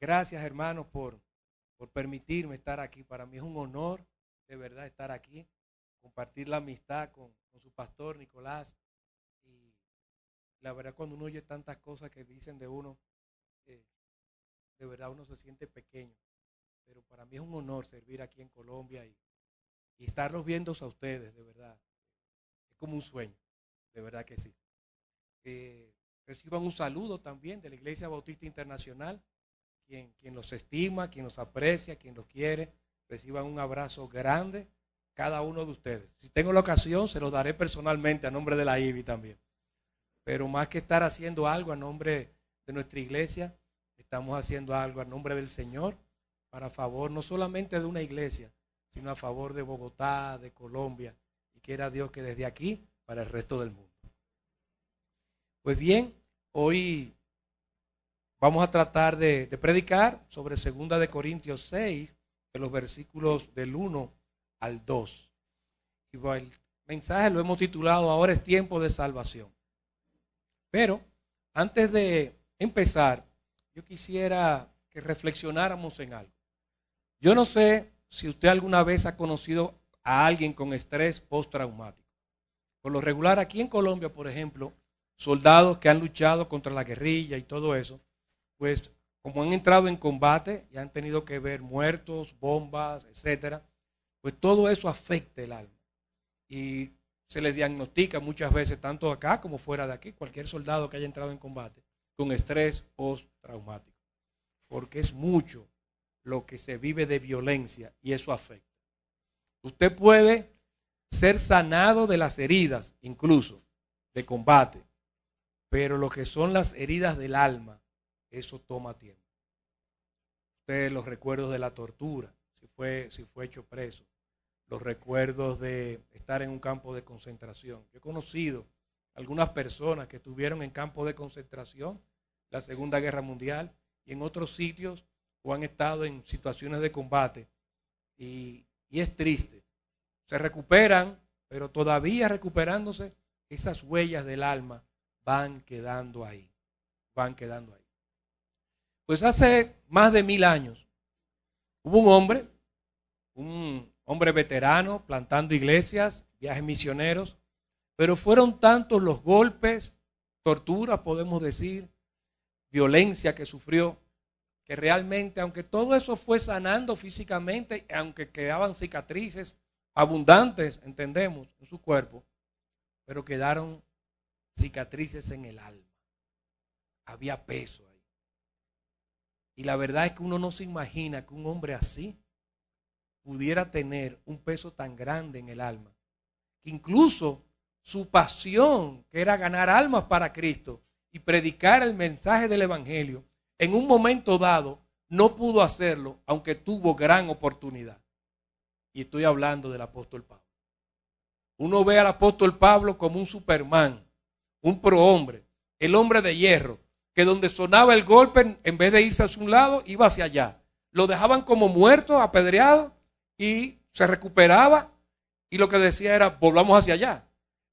Gracias, hermanos, por, por permitirme estar aquí. Para mí es un honor, de verdad, estar aquí, compartir la amistad con, su pastor Nicolás. Y la verdad, cuando uno oye tantas cosas que dicen de uno, eh, de verdad uno se siente pequeño. Pero para mí es un honor servir aquí en Colombia y, y estarlos viendo a ustedes, de verdad. Es como un sueño, de verdad que sí. Eh, reciban un saludo también de la Iglesia Bautista Internacional, quien, los estima, quien los aprecia, quien los quiere. Reciban un abrazo grande cada uno de ustedes. Si tengo la ocasión, se lo daré personalmente a nombre de la IBI también. Pero más que estar haciendo algo a nombre de nuestra iglesia, estamos haciendo algo a nombre del Señor para favor no solamente de una iglesia, sino a favor de Bogotá, de Colombia, y quiera Dios que desde aquí para el resto del mundo. Pues bien, hoy vamos a tratar de, predicar sobre segunda de Corintios 6, de los versículos del 1 al 2. Y el mensaje lo hemos titulado Ahora es tiempo de salvación. Pero antes de empezar, yo quisiera que reflexionáramos en algo. Yo no sé si usted alguna vez ha conocido a alguien con estrés postraumático. Por lo regular, aquí en Colombia, por ejemplo, soldados que han luchado contra la guerrilla y todo eso, pues como han entrado en combate y han tenido que ver muertos, bombas, etcétera, pues todo eso afecta el alma. Y se les diagnostica muchas veces, tanto acá como fuera de aquí, cualquier soldado que haya entrado en combate, con estrés postraumático. Porque es mucho lo que se vive de violencia y eso afecta. Usted puede ser sanado de las heridas, incluso de combate, pero lo que son las heridas del alma, eso toma tiempo. Ustedes los recuerdos de la tortura, si fue, si fue hecho preso, los recuerdos de estar en un campo de concentración. Yo he conocido algunas personas que estuvieron en campos de concentración la Segunda Guerra Mundial y en otros sitios o han estado en situaciones de combate y, y es triste. Se recuperan, pero todavía recuperándose, esas huellas del alma van quedando ahí, van quedando ahí. Pues hace más de mil años hubo un hombre, un hombre veterano, plantando iglesias, viajes misioneros, pero fueron tantos los golpes, tortura, podemos decir, violencia que sufrió, que realmente, aunque todo eso fue sanando físicamente, aunque quedaban cicatrices abundantes, entendemos, en su cuerpo, pero quedaron cicatrices en el alma. Había peso ahí. Y la verdad es que uno no se imagina que un hombre así pudiera tener un peso tan grande en el alma. Que incluso su pasión, que era ganar almas para Cristo y predicar el mensaje del Evangelio, en un momento dado no pudo hacerlo, aunque tuvo gran oportunidad. Y estoy hablando del apóstol Pablo. Uno ve al apóstol Pablo como un Superman, un prohombre, el hombre de hierro, que donde sonaba el golpe, en vez de irse hacia un lado, iba hacia allá. Lo dejaban como muerto, apedreado, y se recuperaba, y lo que decía era, volvamos hacia allá.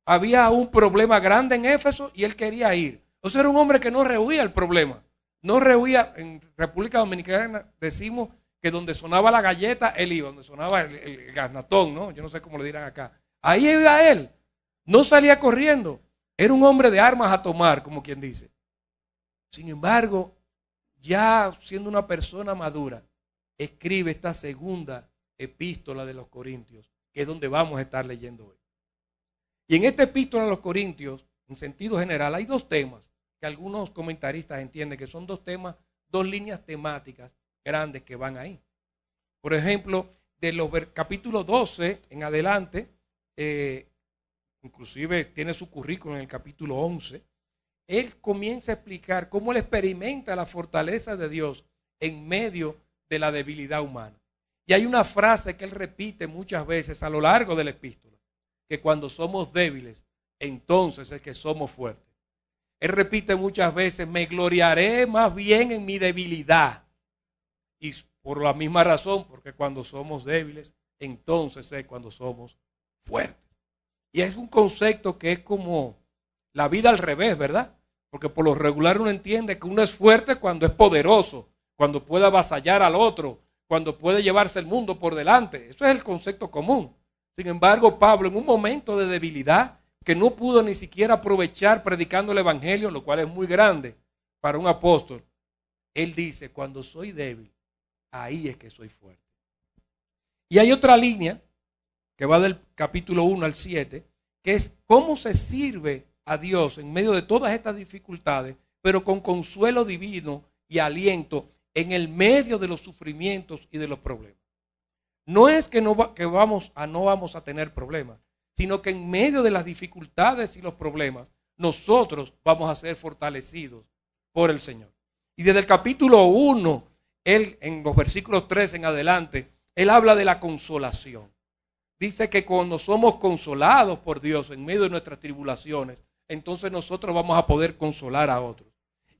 Había un problema grande en Éfeso y él quería ir. O sea, era un hombre que no rehuía el problema. No rehuía, en República Dominicana decimos que donde sonaba la galleta, él iba, donde sonaba el, el, ¿no? Yo no sé cómo le dirán acá. Ahí iba él. No salía corriendo. Era un hombre de armas a tomar, como quien dice. Sin embargo, ya siendo una persona madura, escribe esta segunda epístola de los Corintios, que es donde vamos a estar leyendo hoy. Y en esta epístola de los Corintios, en sentido general, hay dos temas que algunos comentaristas entienden que son dos temas, dos líneas temáticas grandes que van ahí. Por ejemplo, de los capítulos 12 en adelante, eh, inclusive tiene su currículum en el capítulo 11, él comienza a explicar cómo él experimenta la fortaleza de Dios en medio de la debilidad humana. Y hay una frase que él repite muchas veces a lo largo de la epístola, que cuando somos débiles, entonces es que somos fuertes. Él repite muchas veces, me gloriaré más bien en mi debilidad. Y por la misma razón, porque cuando somos débiles, entonces es cuando somos fuertes. Y es un concepto que es como la vida al revés, ¿verdad? Porque por lo regular uno entiende que uno es fuerte cuando es poderoso, cuando puede avasallar al otro, cuando puede llevarse el mundo por delante. Eso es el concepto común. Sin embargo, Pablo, en un momento de debilidad, que no pudo ni siquiera aprovechar predicando el Evangelio, lo cual es muy grande para un apóstol, él dice, cuando soy débil, ahí es que soy fuerte. Y hay otra línea que va del capítulo 1 al 7, que es cómo se sirve a Dios en medio de todas estas dificultades, pero con consuelo divino y aliento en el medio de los sufrimientos y de los problemas. No es que, no que vamos a, no vamos a tener problemas, sino que en medio de las dificultades y los problemas, nosotros vamos a ser fortalecidos por el Señor. Y desde el capítulo 1, él en los versículos 3 en adelante, él habla de la consolación. Dice que cuando somos consolados por Dios en medio de nuestras tribulaciones, entonces nosotros vamos a poder consolar a otros.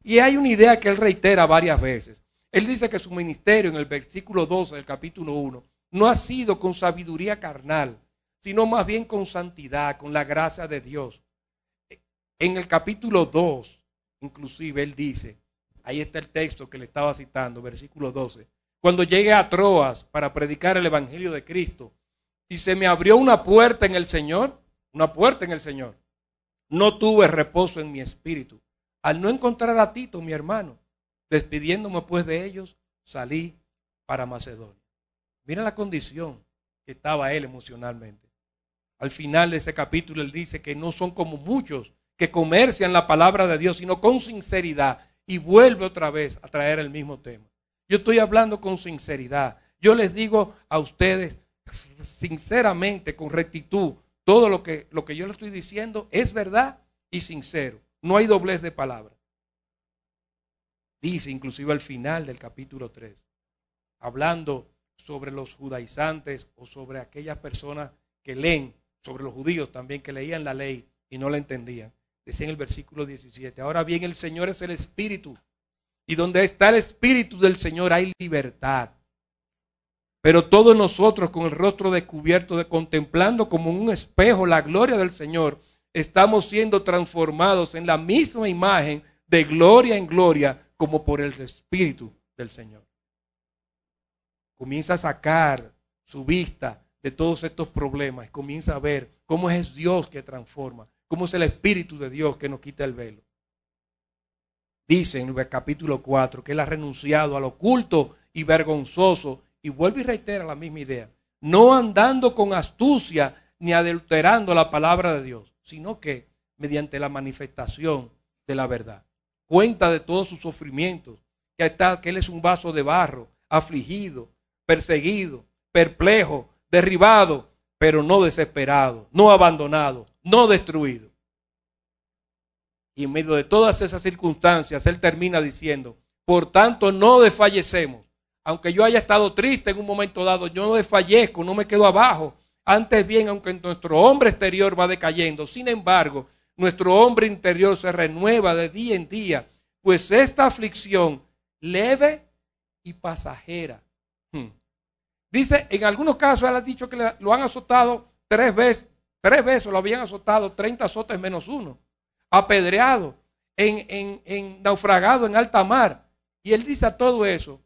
Y hay una idea que él reitera varias veces. Él dice que su ministerio en el versículo 12 del capítulo 1 no ha sido con sabiduría carnal, sino más bien con santidad, con la gracia de Dios. En el capítulo 2, inclusive, él dice, ahí está el texto que le estaba citando, versículo 12, cuando llegué a Troas para predicar el Evangelio de Cristo, y se me abrió una puerta en el Señor, una puerta en el Señor, no tuve reposo en mi espíritu. Al no encontrar a Tito, mi hermano, despidiéndome pues de ellos, salí para Macedonia. Mira la condición que estaba él emocionalmente. Al final de ese capítulo él dice que no son como muchos que comercian la palabra de Dios, sino con sinceridad. Y vuelve otra vez a traer el mismo tema. Yo estoy hablando con sinceridad. Yo les digo a ustedes sinceramente, con rectitud, todo lo que, lo que yo le estoy diciendo es verdad y sincero. No hay doblez de palabra. Dice inclusive al final del capítulo 3, hablando sobre los judaizantes o sobre aquellas personas que leen sobre los judíos también que leían la ley y no la entendían. Decía en el versículo 17, ahora bien el Señor es el Espíritu y donde está el Espíritu del Señor hay libertad. Pero todos nosotros con el rostro descubierto, de contemplando como un espejo la gloria del Señor, estamos siendo transformados en la misma imagen de gloria en gloria como por el Espíritu del Señor. Comienza a sacar su vista de todos estos problemas. Comienza a ver cómo es Dios que transforma, cómo es el Espíritu de Dios que nos quita el velo. Dice en el capítulo 4 que Él ha renunciado al oculto y vergonzoso, y vuelve y reitera la misma idea, no andando con astucia ni adulterando la palabra de Dios, sino que mediante la manifestación de la verdad. Cuenta de todos sus sufrimientos, que, que Él es un vaso de barro, afligido, perseguido, perplejo, derribado, pero no desesperado, no abandonado, no destruido. Y en medio de todas esas circunstancias, Él termina diciendo, por tanto no desfallecemos. Aunque yo haya estado triste en un momento dado, yo no desfallezco, no me quedo abajo. Antes bien, aunque nuestro hombre exterior va decayendo, sin embargo, nuestro hombre interior se renueva de día en día, pues esta aflicción leve y pasajera. Hmm. Dice, en algunos casos él ha dicho que lo han azotado tres veces, tres veces lo habían azotado, 30 azotes menos uno, apedreado, en, en, naufragado en alta mar. Y él dice a todo eso,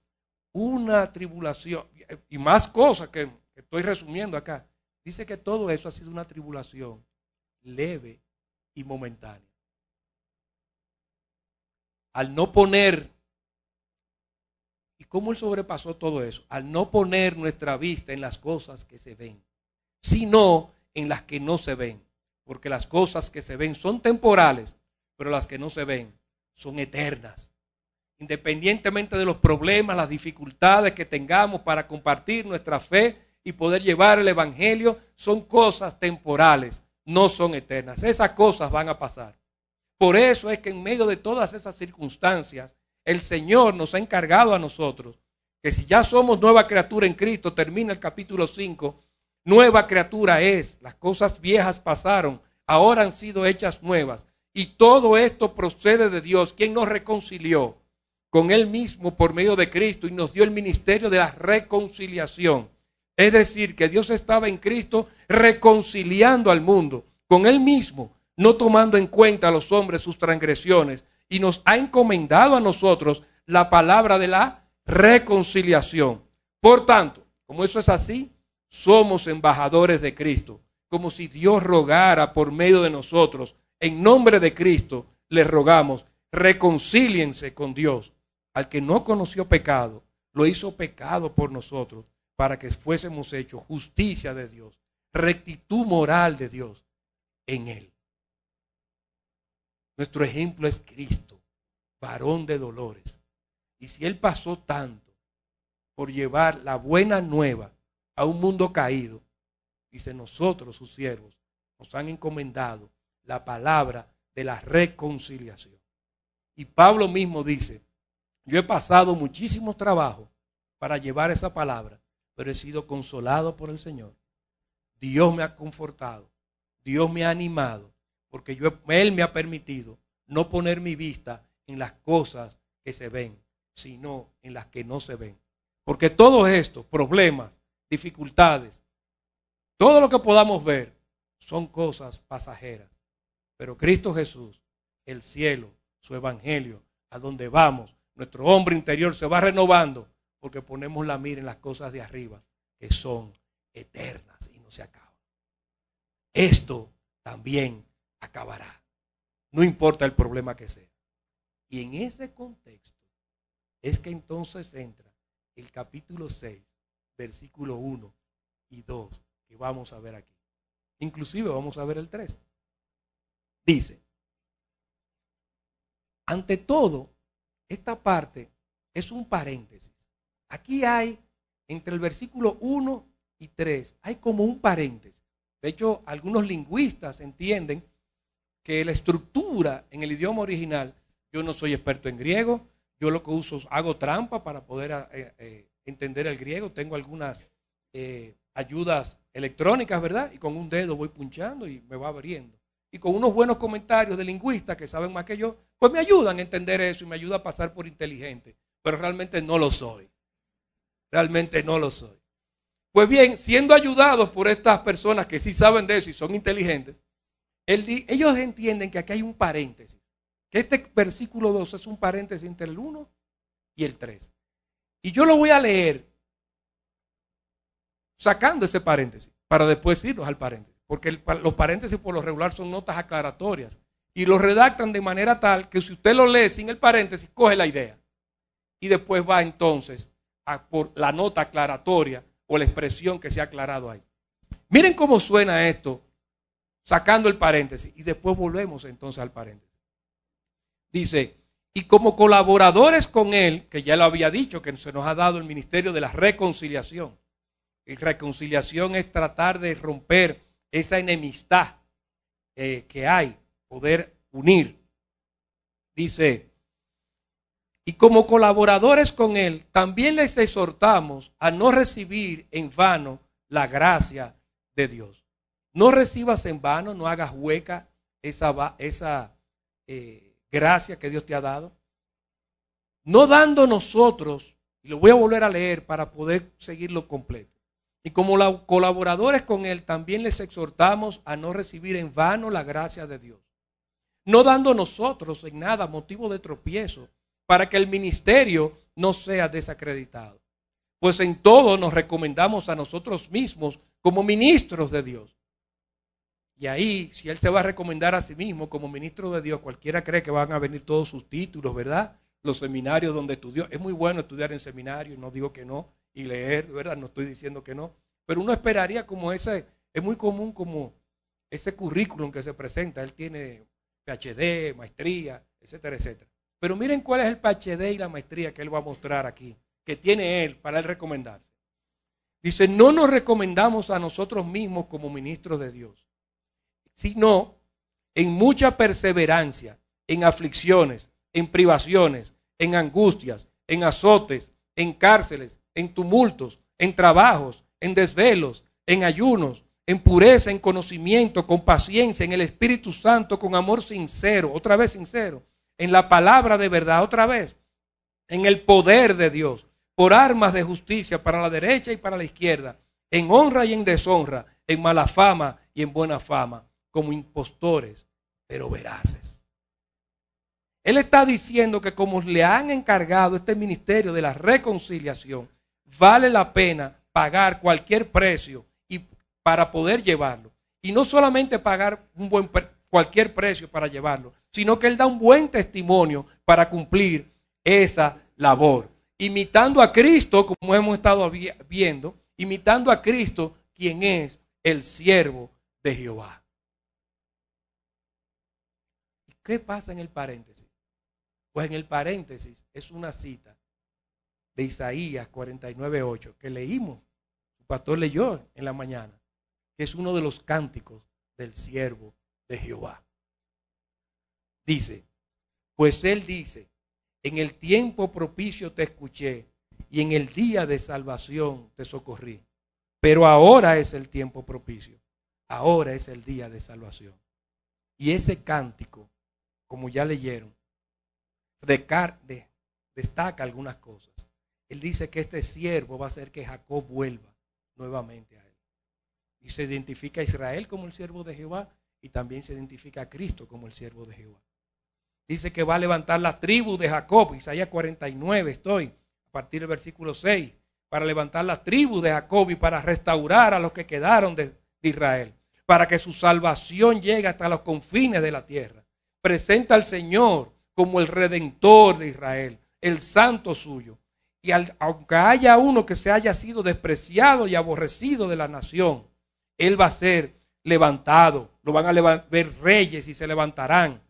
una tribulación, y más cosas que, estoy resumiendo acá, dice que todo eso ha sido una tribulación leve y momentánea. Al no poner ¿Y cómo él sobrepasó todo eso? Al no poner nuestra vista en las cosas que se ven, sino en las que no se ven. Porque las cosas que se ven son temporales, pero las que no se ven son eternas. Independientemente de los problemas, las dificultades que tengamos para compartir nuestra fe y poder llevar el Evangelio, son cosas temporales, no son eternas. Esas cosas van a pasar. Por eso es que en medio de todas esas circunstancias, el Señor nos ha encargado a nosotros que si ya somos nueva criatura en Cristo, termina el capítulo 5, nueva criatura es, las cosas viejas pasaron, ahora han sido hechas nuevas. Y todo esto procede de Dios, quien nos reconcilió con Él mismo por medio de Cristo y nos dio el ministerio de la reconciliación. Es decir, que Dios estaba en Cristo reconciliando al mundo con Él mismo, no tomando en cuenta a los hombres sus transgresiones, y nos ha encomendado a nosotros la palabra de la reconciliación. Por tanto, como eso es así, somos embajadores de Cristo, como si Dios rogara por medio de nosotros. En nombre de Cristo les rogamos, reconcíliense con Dios. Al que no conoció pecado, lo hizo pecado por nosotros, para que fuésemos hechos justicia de Dios, rectitud moral de Dios en Él. Nuestro ejemplo es Cristo, varón de dolores. Y si Él pasó tanto por llevar la buena nueva a un mundo caído, dice nosotros, sus siervos, nos han encomendado la palabra de la reconciliación. Y Pablo mismo dice, yo he pasado muchísimo trabajo para llevar esa palabra, pero he sido consolado por el Señor. Dios me ha confortado, Dios me ha animado, porque yo, Él me ha permitido no poner mi vista en las cosas que se ven, sino en las que no se ven. Porque todos estos problemas, dificultades, todo lo que podamos ver son cosas pasajeras. Pero Cristo Jesús, el cielo, su evangelio, a donde vamos, nuestro hombre interior se va renovando porque ponemos la mira en las cosas de arriba, que son eternas y no se acaban. Esto también acabará. No importa el problema que sea. Y en ese contexto es que entonces entra el capítulo 6, versículo 1 y 2, que vamos a ver aquí. Inclusive vamos a ver el 3. Dice, ante todo, esta parte es un paréntesis. Aquí hay, entre el versículo 1 y 3, hay como un paréntesis. De hecho, algunos lingüistas entienden que la estructura en el idioma original, yo no soy experto en griego, yo lo que uso, hago trampa para poder eh, eh, entender el griego, tengo algunas eh, ayudas electrónicas, ¿verdad? Y con un dedo voy punchando y me va abriendo. Y con unos buenos comentarios de lingüistas que saben más que yo, pues me ayudan a entender eso y me ayuda a pasar por inteligente. Pero realmente no lo soy. Realmente no lo soy. Pues bien, siendo ayudados por estas personas que sí saben de eso y son inteligentes, ellos entienden que aquí hay un paréntesis. Que este versículo 2 es un paréntesis entre el 1 y el 3. Y yo lo voy a leer sacando ese paréntesis para después irnos al paréntesis. Porque los paréntesis por lo regular son notas aclaratorias. Y lo redactan de manera tal que si usted lo lee sin el paréntesis, coge la idea. Y después va entonces por la nota aclaratoria o la expresión que se ha aclarado ahí. Miren cómo suena esto, sacando el paréntesis, y después volvemos entonces al paréntesis. Dice, y como colaboradores con él, que ya lo había dicho, que se nos ha dado el ministerio de la reconciliación. Y reconciliación es tratar de romper esa enemistad eh, que hay, poder unir. Dice, y como colaboradores con Él, también les exhortamos a no recibir en vano la gracia de Dios. No recibas en vano, no hagas hueca esa, esa eh, gracia que Dios te ha dado. No dando nosotros, y lo voy a volver a leer para poder seguirlo completo. Y como colaboradores con Él, también les exhortamos a no recibir en vano la gracia de Dios. No dando nosotros en nada motivo de tropiezo para que el ministerio no sea desacreditado. Pues en todo nos recomendamos a nosotros mismos como ministros de Dios. Y ahí, si él se va a recomendar a sí mismo como ministro de Dios, cualquiera cree que van a venir todos sus títulos, ¿verdad? Los seminarios donde estudió. Es muy bueno estudiar en seminario, no digo que no, y leer, ¿verdad? No estoy diciendo que no. Pero uno esperaría como ese, es muy común como ese currículum que se presenta. Él tiene PhD, maestría, etcétera, etcétera. Pero miren cuál es el PhD y la maestría que él va a mostrar aquí, que tiene él para él recomendarse. Dice, no nos recomendamos a nosotros mismos como ministros de Dios, sino en mucha perseverancia, en aflicciones, en privaciones, en angustias, en azotes, en cárceles, en tumultos, en trabajos, en desvelos, en ayunos, en pureza, en conocimiento, con paciencia, en el Espíritu Santo, con amor sincero, otra vez sincero, en la palabra de verdad, otra vez, en el poder de Dios, por armas de justicia para la derecha y para la izquierda, en honra y en deshonra, en mala fama y en buena fama, como impostores, pero veraces. Él está diciendo que como le han encargado este ministerio de la reconciliación, vale la pena pagar cualquier precio para poder llevarlo. Y no solamente pagar un buen cualquier precio para llevarlo, sino que él da un buen testimonio para cumplir esa labor. Imitando a Cristo, como hemos estado viendo, imitando a Cristo, quien es el siervo de Jehová. ¿Qué pasa en el paréntesis? Pues en el paréntesis es una cita de Isaías 49.8 que leímos, el pastor leyó en la mañana, que es uno de los cánticos del siervo de Jehová. Dice, pues él dice, en el tiempo propicio te escuché y en el día de salvación te socorrí. Pero ahora es el tiempo propicio, ahora es el día de salvación. Y ese cántico, como ya leyeron, destaca algunas cosas. Él dice que este siervo va a hacer que Jacob vuelva nuevamente a él. Y se identifica a Israel como el siervo de Jehová y también se identifica a Cristo como el siervo de Jehová. Dice que va a levantar la tribu de Jacob, Isaías 49 estoy, a partir del versículo 6, para levantar la tribu de Jacob y para restaurar a los que quedaron de Israel, para que su salvación llegue hasta los confines de la tierra. Presenta al Señor como el redentor de Israel, el santo suyo. Y aunque haya uno que se haya sido despreciado y aborrecido de la nación, él va a ser levantado. Lo van a ver reyes y se levantarán.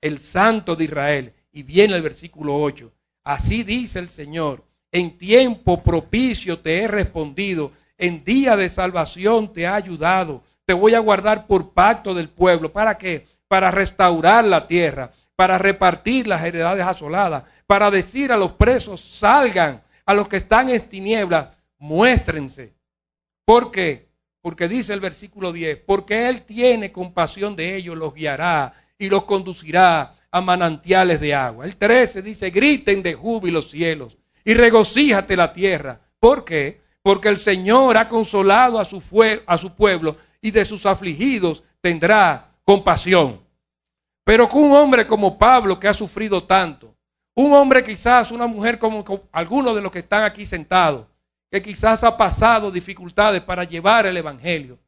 El santo de Israel. Y viene el versículo 8. Así dice el Señor. En tiempo propicio te he respondido. En día de salvación te he ayudado. Te voy a guardar por pacto del pueblo. ¿Para qué? Para restaurar la tierra. Para repartir las heredades asoladas. Para decir a los presos, salgan. A los que están en tinieblas, muéstrense. ¿Por qué? Porque dice el versículo 10, porque Él tiene compasión de ellos, los guiará y los conducirá a manantiales de agua. El 13 dice, griten de júbilo cielos y regocíjate la tierra. ¿Por qué? Porque el Señor ha consolado a su, a su pueblo y de sus afligidos tendrá compasión. Pero con un hombre como Pablo que ha sufrido tanto, un hombre quizás, una mujer como algunos de los que están aquí sentados, que quizás ha pasado dificultades para llevar el Evangelio.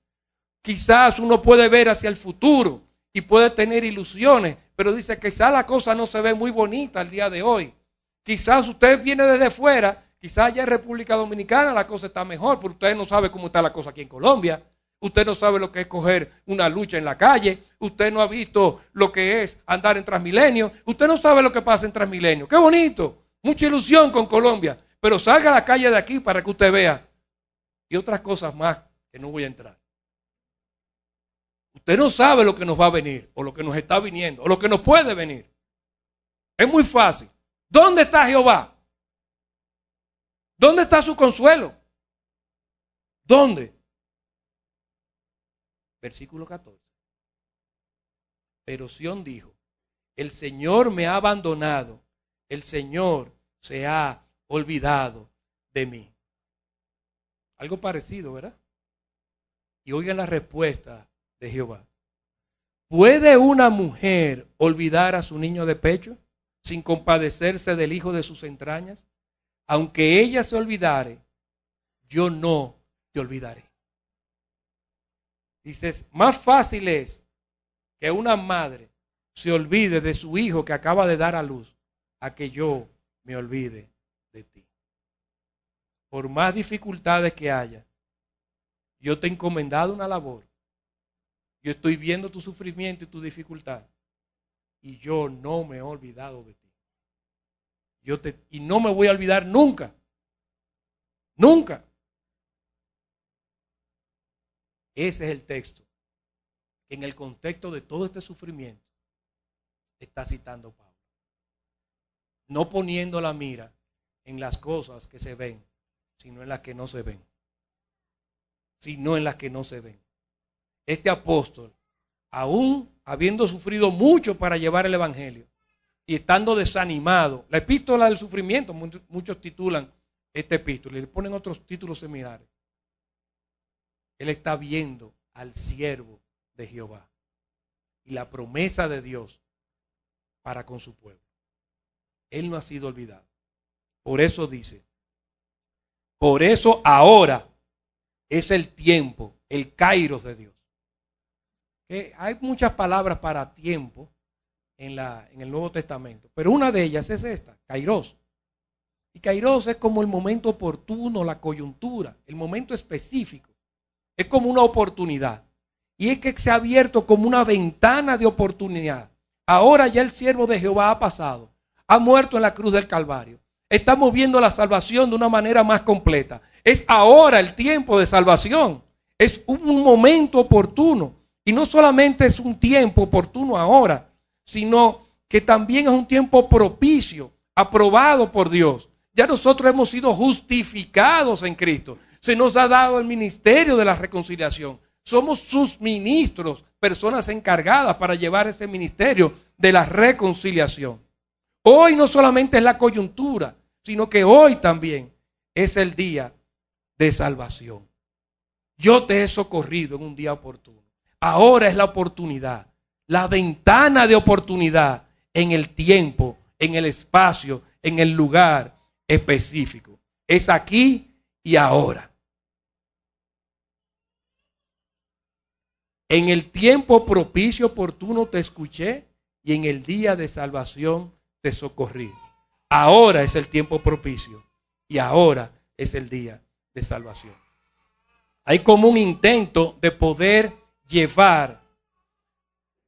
Quizás uno puede ver hacia el futuro y puede tener ilusiones, pero dice que quizás la cosa no se ve muy bonita el día de hoy. Quizás usted viene desde fuera, quizás allá en República Dominicana la cosa está mejor, pero usted no sabe cómo está la cosa aquí en Colombia. Usted no sabe lo que es coger una lucha en la calle. Usted no ha visto lo que es andar en Transmilenio. Usted no sabe lo que pasa en Transmilenio. Qué bonito. Mucha ilusión con Colombia. Pero salga a la calle de aquí para que usted vea. Y otras cosas más que no voy a entrar. Usted no sabe lo que nos va a venir, o lo que nos está viniendo, o lo que nos puede venir. Es muy fácil. ¿Dónde está Jehová? ¿Dónde está su consuelo? ¿Dónde? Versículo 14. Pero Sión dijo, el Señor me ha abandonado, el Señor se ha olvidado de mí. Algo parecido, ¿verdad? Y oigan la respuesta de Jehová. ¿Puede una mujer olvidar a su niño de pecho sin compadecerse del hijo de sus entrañas? Aunque ella se olvidare, yo no te olvidaré. Dices, más fácil es que una madre se olvide de su hijo que acaba de dar a luz a que yo me olvide. Por más dificultades que haya, yo te he encomendado una labor. Yo estoy viendo tu sufrimiento y tu dificultad. Y yo no me he olvidado de ti. Yo te, y no me voy a olvidar nunca. Nunca. Ese es el texto. En el contexto de todo este sufrimiento, está citando Pablo. No poniendo la mira en las cosas que se ven, sino en las que no se ven. Sino en las que no se ven. Este apóstol, aún habiendo sufrido mucho para llevar el Evangelio y estando desanimado, la epístola del sufrimiento, muchos, titulan este epístola y le ponen otros títulos similares. Él está viendo al siervo de Jehová y la promesa de Dios para con su pueblo. Él no ha sido olvidado. Por eso dice, por eso ahora es el tiempo, el kairos de Dios. hay muchas palabras para tiempo en, la, en el Nuevo Testamento, pero una de ellas es esta, kairos. Y kairos es como el momento oportuno, la coyuntura, el momento específico. Es como una oportunidad. Y es que se ha abierto como una ventana de oportunidad. Ahora ya el siervo de Jehová ha pasado. Ha muerto en la cruz del Calvario. Estamos viendo la salvación de una manera más completa. Es ahora el tiempo de salvación. Es un momento oportuno. Y no solamente es un tiempo oportuno ahora, sino que también es un tiempo propicio, aprobado por Dios. Ya nosotros hemos sido justificados en Cristo. Se nos ha dado el ministerio de la reconciliación. Somos sus ministros, personas encargadas para llevar ese ministerio de la reconciliación. Hoy no solamente es la coyuntura, sino que hoy también es el día de salvación. Yo te he socorrido en un día oportuno. Ahora es la oportunidad, la ventana de oportunidad en el tiempo, en el espacio, en el lugar específico. Es aquí y ahora. En el tiempo propicio oportuno te escuché y en el día de salvación te socorrí. Ahora es el tiempo propicio y ahora es el día de salvación. Hay como un intento de poder llevar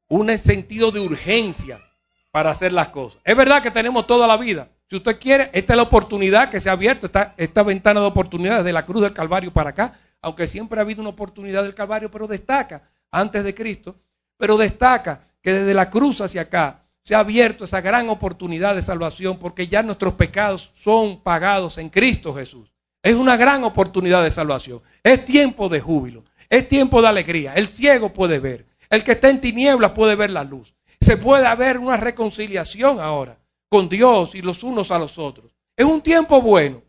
un sentido de urgencia para hacer las cosas. Es verdad que tenemos toda la vida. Si usted quiere, esta es la oportunidad que se ha abierto, esta, esta ventana de oportunidades de la cruz del Calvario para acá, aunque siempre ha habido una oportunidad del Calvario, pero destaca antes de Cristo, pero destaca que desde la cruz hacia acá se ha abierto esa gran oportunidad de salvación porque ya nuestros pecados son pagados en Cristo Jesús. Es una gran oportunidad de salvación. Es tiempo de júbilo. Es tiempo de alegría. El ciego puede ver. El que está en tinieblas puede ver la luz. Se puede haber una reconciliación ahora con Dios y los unos a los otros. Es un tiempo bueno.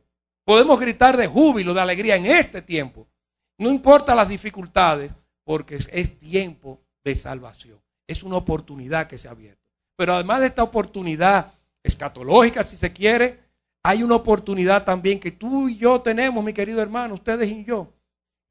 Podemos gritar de júbilo, de alegría en este tiempo. No importa las dificultades, porque es tiempo de salvación. Es una oportunidad que se ha abierto. Pero además de esta oportunidad escatológica, si se quiere, hay una oportunidad también que tú y yo tenemos, mi querido hermano, ustedes y yo.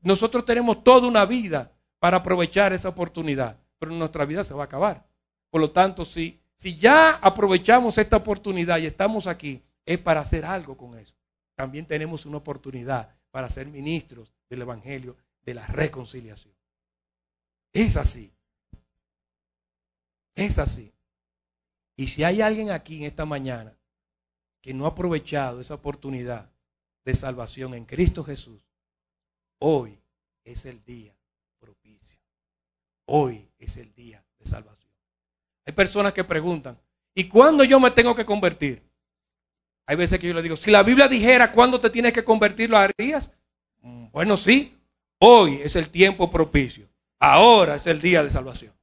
Nosotros tenemos toda una vida para aprovechar esa oportunidad, pero nuestra vida se va a acabar. Por lo tanto, si, si ya aprovechamos esta oportunidad y estamos aquí, es para hacer algo con eso. También tenemos una oportunidad para ser ministros del Evangelio de la reconciliación. Es así. Es así. Y si hay alguien aquí en esta mañana que no ha aprovechado esa oportunidad de salvación en Cristo Jesús, hoy es el día propicio. Hoy es el día de salvación. Hay personas que preguntan, ¿y cuándo yo me tengo que convertir? Hay veces que yo le digo, si la Biblia dijera cuándo te tienes que convertir, ¿lo harías? Mm, bueno, sí. Hoy es el tiempo propicio. Ahora es el día de salvación.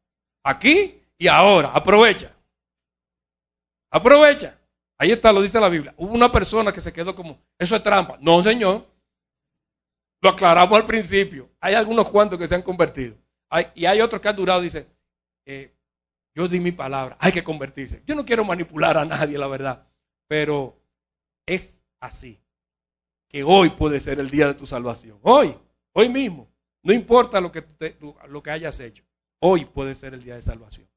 Aquí y ahora. Aprovecha. Aprovecha. Ahí está, lo dice la Biblia. Hubo una persona que se quedó como, eso es trampa. No, señor. Lo aclaramos al principio. Hay algunos cuantos que se han convertido. y hay otros que han durado. Dice, eh, yo di mi palabra. Hay que convertirse. Yo no quiero manipular a nadie, la verdad. Pero es así. Que hoy puede ser el día de tu salvación. Hoy. Hoy mismo. No importa lo que, lo que hayas hecho. Hoy puede ser el día de salvación.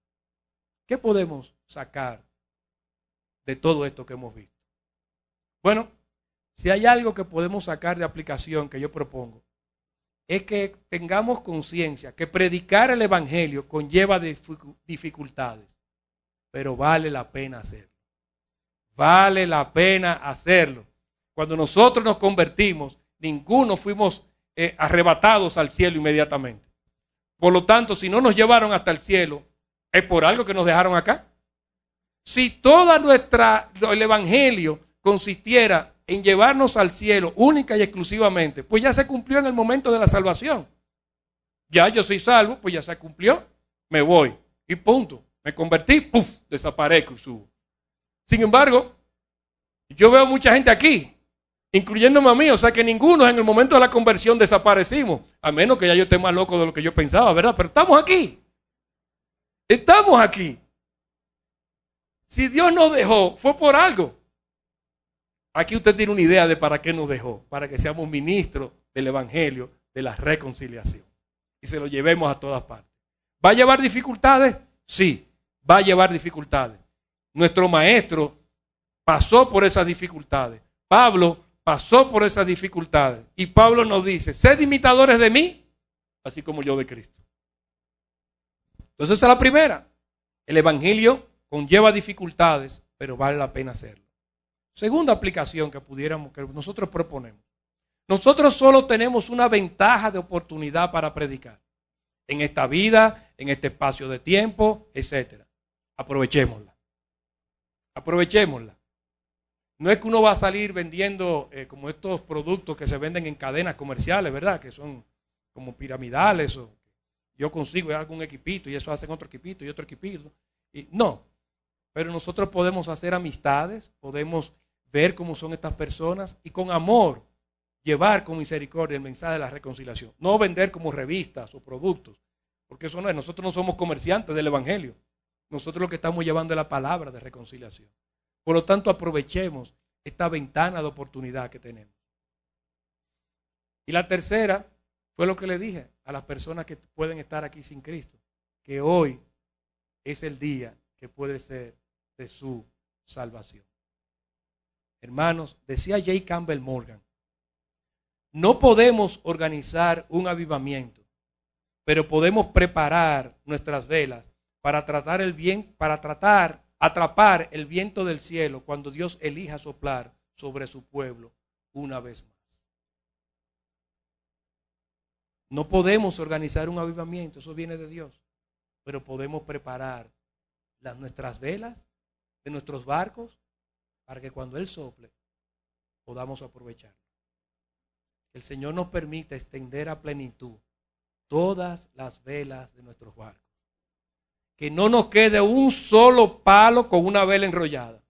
¿Qué podemos sacar de todo esto que hemos visto? Bueno, si hay algo que podemos sacar de aplicación que yo propongo, es que tengamos conciencia que predicar el Evangelio conlleva dificultades, pero vale la pena hacerlo. Vale la pena hacerlo. Cuando nosotros nos convertimos, ninguno fuimos eh, arrebatados al cielo inmediatamente. Por lo tanto, si no nos llevaron hasta el cielo, es por algo que nos dejaron acá. Si toda nuestra, el evangelio consistiera en llevarnos al cielo única y exclusivamente, pues ya se cumplió en el momento de la salvación. Ya yo soy salvo, pues ya se cumplió, me voy y punto. Me convertí, puff, desaparezco subo. Sin embargo, yo veo mucha gente aquí incluyéndome a mí, o sea que ninguno en el momento de la conversión desaparecimos, a menos que ya yo esté más loco de lo que yo pensaba, ¿verdad? Pero estamos aquí. Estamos aquí. Si Dios nos dejó, fue por algo. Aquí usted tiene una idea de para qué nos dejó. Para que seamos ministros del Evangelio de la reconciliación. Y se lo llevemos a todas partes. ¿Va a llevar dificultades? Sí, va a llevar dificultades. Nuestro maestro pasó por esas dificultades. Pablo pasó por esas dificultades. Y Pablo nos dice, sed imitadores de mí, así como yo de Cristo. Entonces esa es la primera. El Evangelio conlleva dificultades, pero vale la pena hacerlo. Segunda aplicación que pudiéramos, que nosotros proponemos. Nosotros solo tenemos una ventaja de oportunidad para predicar. En esta vida, en este espacio de tiempo, etc. Aprovechémosla. Aprovechémosla. No es que uno va a salir vendiendo eh, como estos productos que se venden en cadenas comerciales, ¿verdad? Que son como piramidales o yo consigo algún equipito y eso hacen otro equipito y otro equipito. Y, no, pero nosotros podemos hacer amistades, podemos ver cómo son estas personas y con amor llevar con misericordia el mensaje de la reconciliación. No vender como revistas o productos, porque eso no es. Nosotros no somos comerciantes del Evangelio. Nosotros lo que estamos llevando es la palabra de reconciliación. Por lo tanto, aprovechemos esta ventana de oportunidad que tenemos. Y la tercera fue lo que le dije a las personas que pueden estar aquí sin Cristo, que hoy es el día que puede ser de su salvación. Hermanos, decía J. Campbell Morgan, no podemos organizar un avivamiento, pero podemos preparar nuestras velas para tratar el bien, para tratar atrapar el viento del cielo cuando Dios elija soplar sobre su pueblo una vez más. No podemos organizar un avivamiento, eso viene de Dios, pero podemos preparar las, nuestras velas de nuestros barcos para que cuando Él sople podamos aprovechar. El Señor nos permite extender a plenitud todas las velas de nuestros barcos. Que no nos quede un solo palo con una vela enrollada.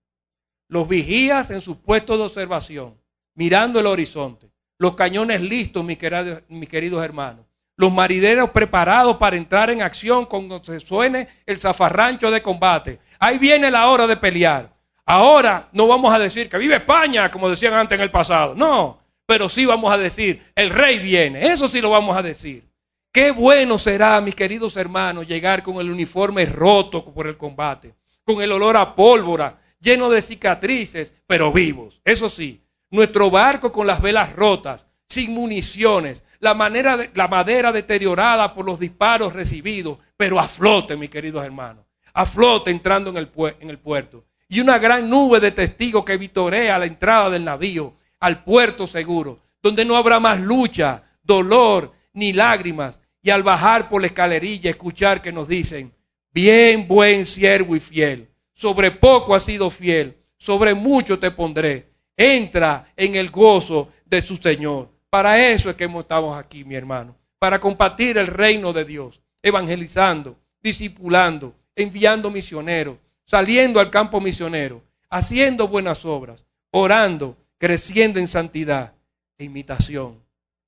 Los vigías en sus puestos de observación, mirando el horizonte. Los cañones listos, mis queridos, mis queridos hermanos. Los marineros preparados para entrar en acción cuando se suene el zafarrancho de combate. Ahí viene la hora de pelear. Ahora no vamos a decir que vive España, como decían antes en el pasado. No, pero sí vamos a decir, el rey viene. Eso sí lo vamos a decir. Qué bueno será, mis queridos hermanos, llegar con el uniforme roto por el combate, con el olor a pólvora, lleno de cicatrices, pero vivos. Eso sí, nuestro barco con las velas rotas, sin municiones, la, manera de, la madera deteriorada por los disparos recibidos, pero a flote, mis queridos hermanos, a flote entrando en el, en el puerto y una gran nube de testigos que vitorea la entrada del navío al puerto seguro, donde no habrá más lucha, dolor ni lágrimas. Y al bajar por la escalerilla, escuchar que nos dicen, bien buen siervo y fiel, sobre poco has sido fiel, sobre mucho te pondré. Entra en el gozo de su Señor. Para eso es que estamos aquí, mi hermano, para compartir el reino de Dios, evangelizando, discipulando, enviando misioneros, saliendo al campo misionero, haciendo buenas obras, orando, creciendo en santidad e imitación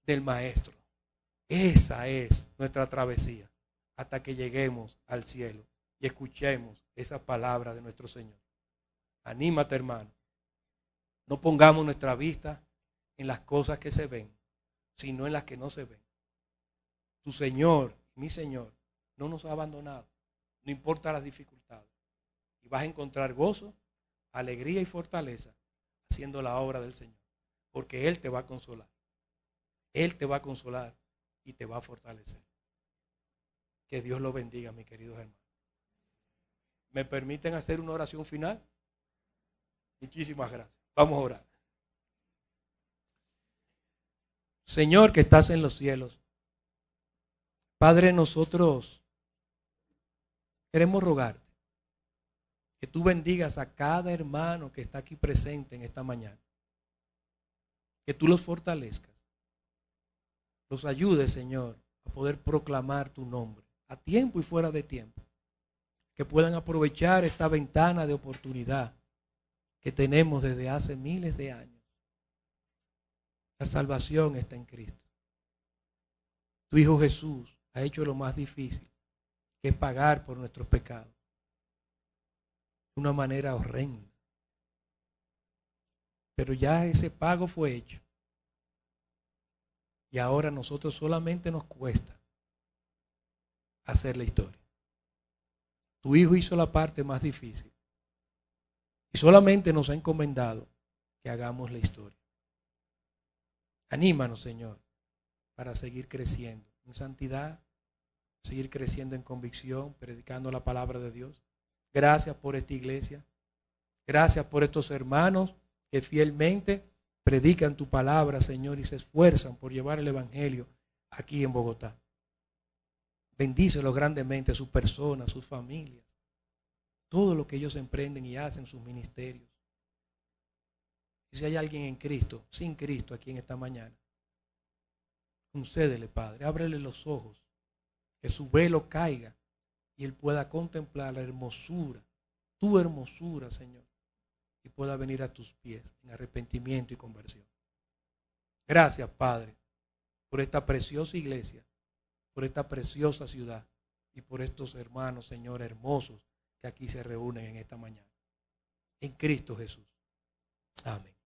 del Maestro. Esa es nuestra travesía hasta que lleguemos al cielo y escuchemos esa palabra de nuestro Señor. Anímate, hermano. No pongamos nuestra vista en las cosas que se ven, sino en las que no se ven. Tu Señor, mi Señor, no nos ha abandonado, no importa las dificultades vas a encontrar gozo, alegría y fortaleza haciendo la obra del Señor. Porque Él te va a consolar. Él te va a consolar y te va a fortalecer. Que Dios lo bendiga, mi querido hermano. ¿Me permiten hacer una oración final? Muchísimas gracias. Vamos a orar. Señor que estás en los cielos, Padre, nosotros queremos rogarte que tú bendigas a cada hermano que está aquí presente en esta mañana. Que tú los fortalezcas. Los ayudes, Señor, a poder proclamar tu nombre, a tiempo y fuera de tiempo. Que puedan aprovechar esta ventana de oportunidad que tenemos desde hace miles de años. La salvación está en Cristo. Tu Hijo Jesús ha hecho lo más difícil, que es pagar por nuestros pecados de una manera horrenda. Pero ya ese pago fue hecho. Y ahora a nosotros solamente nos cuesta hacer la historia. Tu hijo hizo la parte más difícil. Y solamente nos ha encomendado que hagamos la historia. Anímanos, Señor, para seguir creciendo en santidad, seguir creciendo en convicción, predicando la palabra de Dios. Gracias por esta iglesia. Gracias por estos hermanos que fielmente predican tu palabra, Señor, y se esfuerzan por llevar el Evangelio aquí en Bogotá. Bendícelos grandemente, sus personas, sus familias, todo lo que ellos emprenden y hacen, sus ministerios. Y si hay alguien en Cristo, sin Cristo aquí en esta mañana, concédele, Padre, ábrele los ojos, que su velo caiga y él pueda contemplar la hermosura, tu hermosura, Señor, y pueda venir a tus pies en arrepentimiento y conversión. Gracias, Padre, por esta preciosa iglesia, por esta preciosa ciudad y por estos hermanos, Señor, hermosos que aquí se reúnen en esta mañana. En Cristo Jesús. Amén.